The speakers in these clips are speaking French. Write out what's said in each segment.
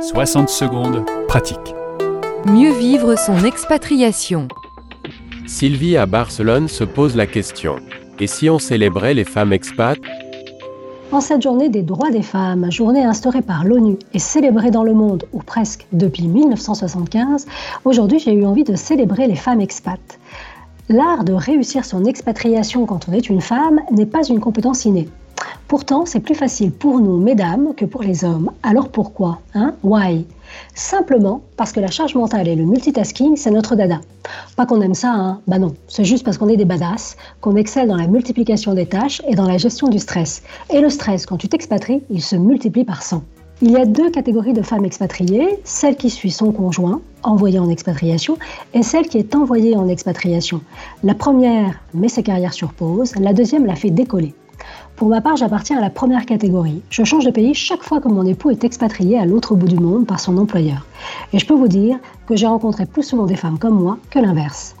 60 secondes, pratique. Mieux vivre son expatriation. Sylvie à Barcelone se pose la question. Et si on célébrait les femmes expats? En cette journée des droits des femmes, journée instaurée par l'ONU et célébrée dans le monde, ou presque depuis 1975, aujourd'hui j'ai eu envie de célébrer les femmes expats. L'art de réussir son expatriation quand on est une femme n'est pas une compétence innée. Pourtant, c'est plus facile pour nous, mesdames, que pour les hommes. Alors pourquoi hein? Why? Simplement parce que la charge mentale et le multitasking, c'est notre dada. Pas qu'on aime ça, hein? Bah non, c'est juste parce qu'on est des badass, qu'on excelle dans la multiplication des tâches et dans la gestion du stress. Et le stress, quand tu t'expatries, il se multiplie par 100. Il y a deux catégories de femmes expatriées, celle qui suit son conjoint, envoyé en expatriation, et celle qui est envoyée en expatriation. La première met sa carrière sur pause, la deuxième la fait décoller. Pour ma part, j'appartiens à la première catégorie. Je change de pays chaque fois que mon époux est expatrié à l'autre bout du monde par son employeur. Et je peux vous dire que j'ai rencontré plus souvent des femmes comme moi que l'inverse.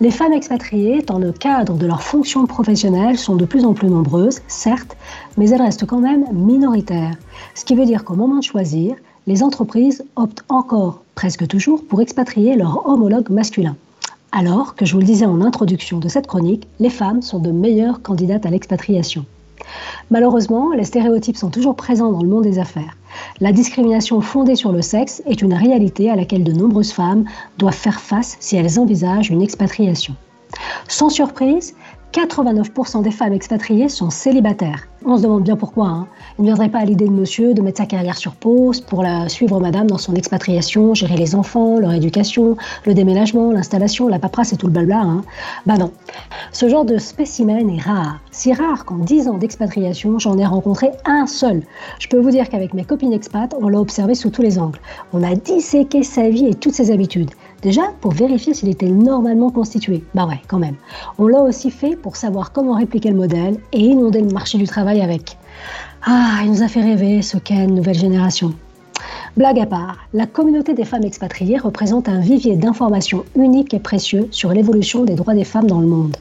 Les femmes expatriées, dans le cadre de leur fonction professionnelle, sont de plus en plus nombreuses, certes, mais elles restent quand même minoritaires. Ce qui veut dire qu'au moment de choisir, les entreprises optent encore, presque toujours, pour expatrier leur homologue masculin. Alors que je vous le disais en introduction de cette chronique, les femmes sont de meilleures candidates à l'expatriation. Malheureusement, les stéréotypes sont toujours présents dans le monde des affaires. La discrimination fondée sur le sexe est une réalité à laquelle de nombreuses femmes doivent faire face si elles envisagent une expatriation. Sans surprise, 89% des femmes expatriées sont célibataires. On se demande bien pourquoi. Hein. Il ne viendrait pas à l'idée de monsieur de mettre sa carrière sur pause pour la suivre madame dans son expatriation, gérer les enfants, leur éducation, le déménagement, l'installation, la paperasse et tout le blabla. Hein. Bah non. Ce genre de spécimen est rare. Si rare qu'en 10 ans d'expatriation, j'en ai rencontré un seul. Je peux vous dire qu'avec mes copines expats, on l'a observé sous tous les angles. On a disséqué sa vie et toutes ses habitudes. Déjà, pour vérifier s'il était normalement constitué. Bah ouais, quand même. On l'a aussi fait pour savoir comment répliquer le modèle et inonder le marché du travail avec. Ah, il nous a fait rêver, ce Ken, nouvelle génération. Blague à part, la communauté des femmes expatriées représente un vivier d'informations unique et précieux sur l'évolution des droits des femmes dans le monde.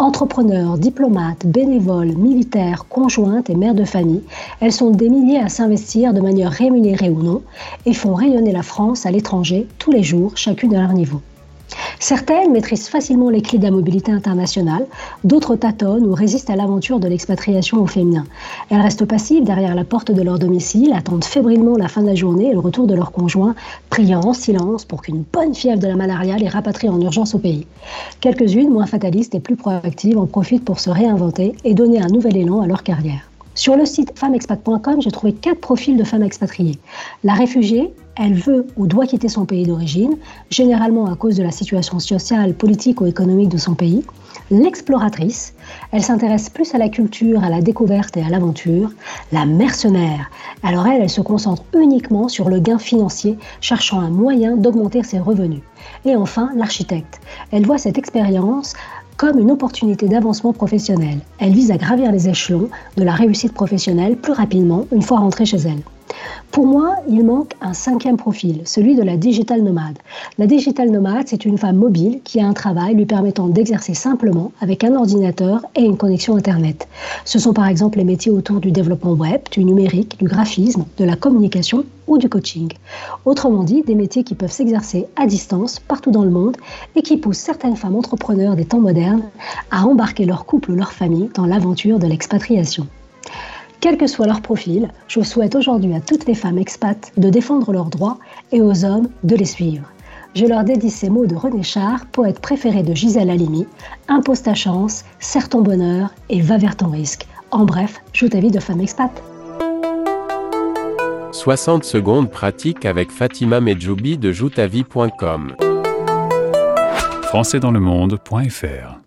Entrepreneurs, diplomates, bénévoles, militaires, conjointes et mères de famille, elles sont des milliers à s'investir de manière rémunérée ou non et font rayonner la France à l'étranger tous les jours, chacune à leur niveau. Certaines maîtrisent facilement les clés de la mobilité internationale, d'autres tâtonnent ou résistent à l'aventure de l'expatriation au féminin. Elles restent passives derrière la porte de leur domicile, attendent fébrilement la fin de la journée et le retour de leur conjoint, priant en silence pour qu'une bonne fièvre de la malaria les rapatrie en urgence au pays. Quelques-unes, moins fatalistes et plus proactives, en profitent pour se réinventer et donner un nouvel élan à leur carrière. Sur le site femmexpat.com, j'ai trouvé quatre profils de femmes expatriées. La réfugiée, elle veut ou doit quitter son pays d'origine, généralement à cause de la situation sociale, politique ou économique de son pays. L'exploratrice, elle s'intéresse plus à la culture, à la découverte et à l'aventure. La mercenaire, alors elle, elle se concentre uniquement sur le gain financier, cherchant un moyen d'augmenter ses revenus. Et enfin, l'architecte, elle voit cette expérience comme une opportunité d'avancement professionnel. Elle vise à gravir les échelons de la réussite professionnelle plus rapidement une fois rentrée chez elle. Pour moi, il manque un cinquième profil, celui de la digital nomade. La digital nomade, c'est une femme mobile qui a un travail lui permettant d'exercer simplement avec un ordinateur et une connexion Internet. Ce sont par exemple les métiers autour du développement web, du numérique, du graphisme, de la communication ou du coaching. Autrement dit, des métiers qui peuvent s'exercer à distance partout dans le monde et qui poussent certaines femmes entrepreneurs des temps modernes à embarquer leur couple ou leur famille dans l'aventure de l'expatriation. Quel que soit leur profil, je souhaite aujourd'hui à toutes les femmes expats de défendre leurs droits et aux hommes de les suivre. Je leur dédie ces mots de René Char, poète préféré de Gisèle Halimi Impose ta chance, serre ton bonheur et va vers ton risque. En bref, joue ta vie de femme expat. 60 secondes pratiques avec Fatima Medjoubi de joutavie.com. Françaisdanslemonde.fr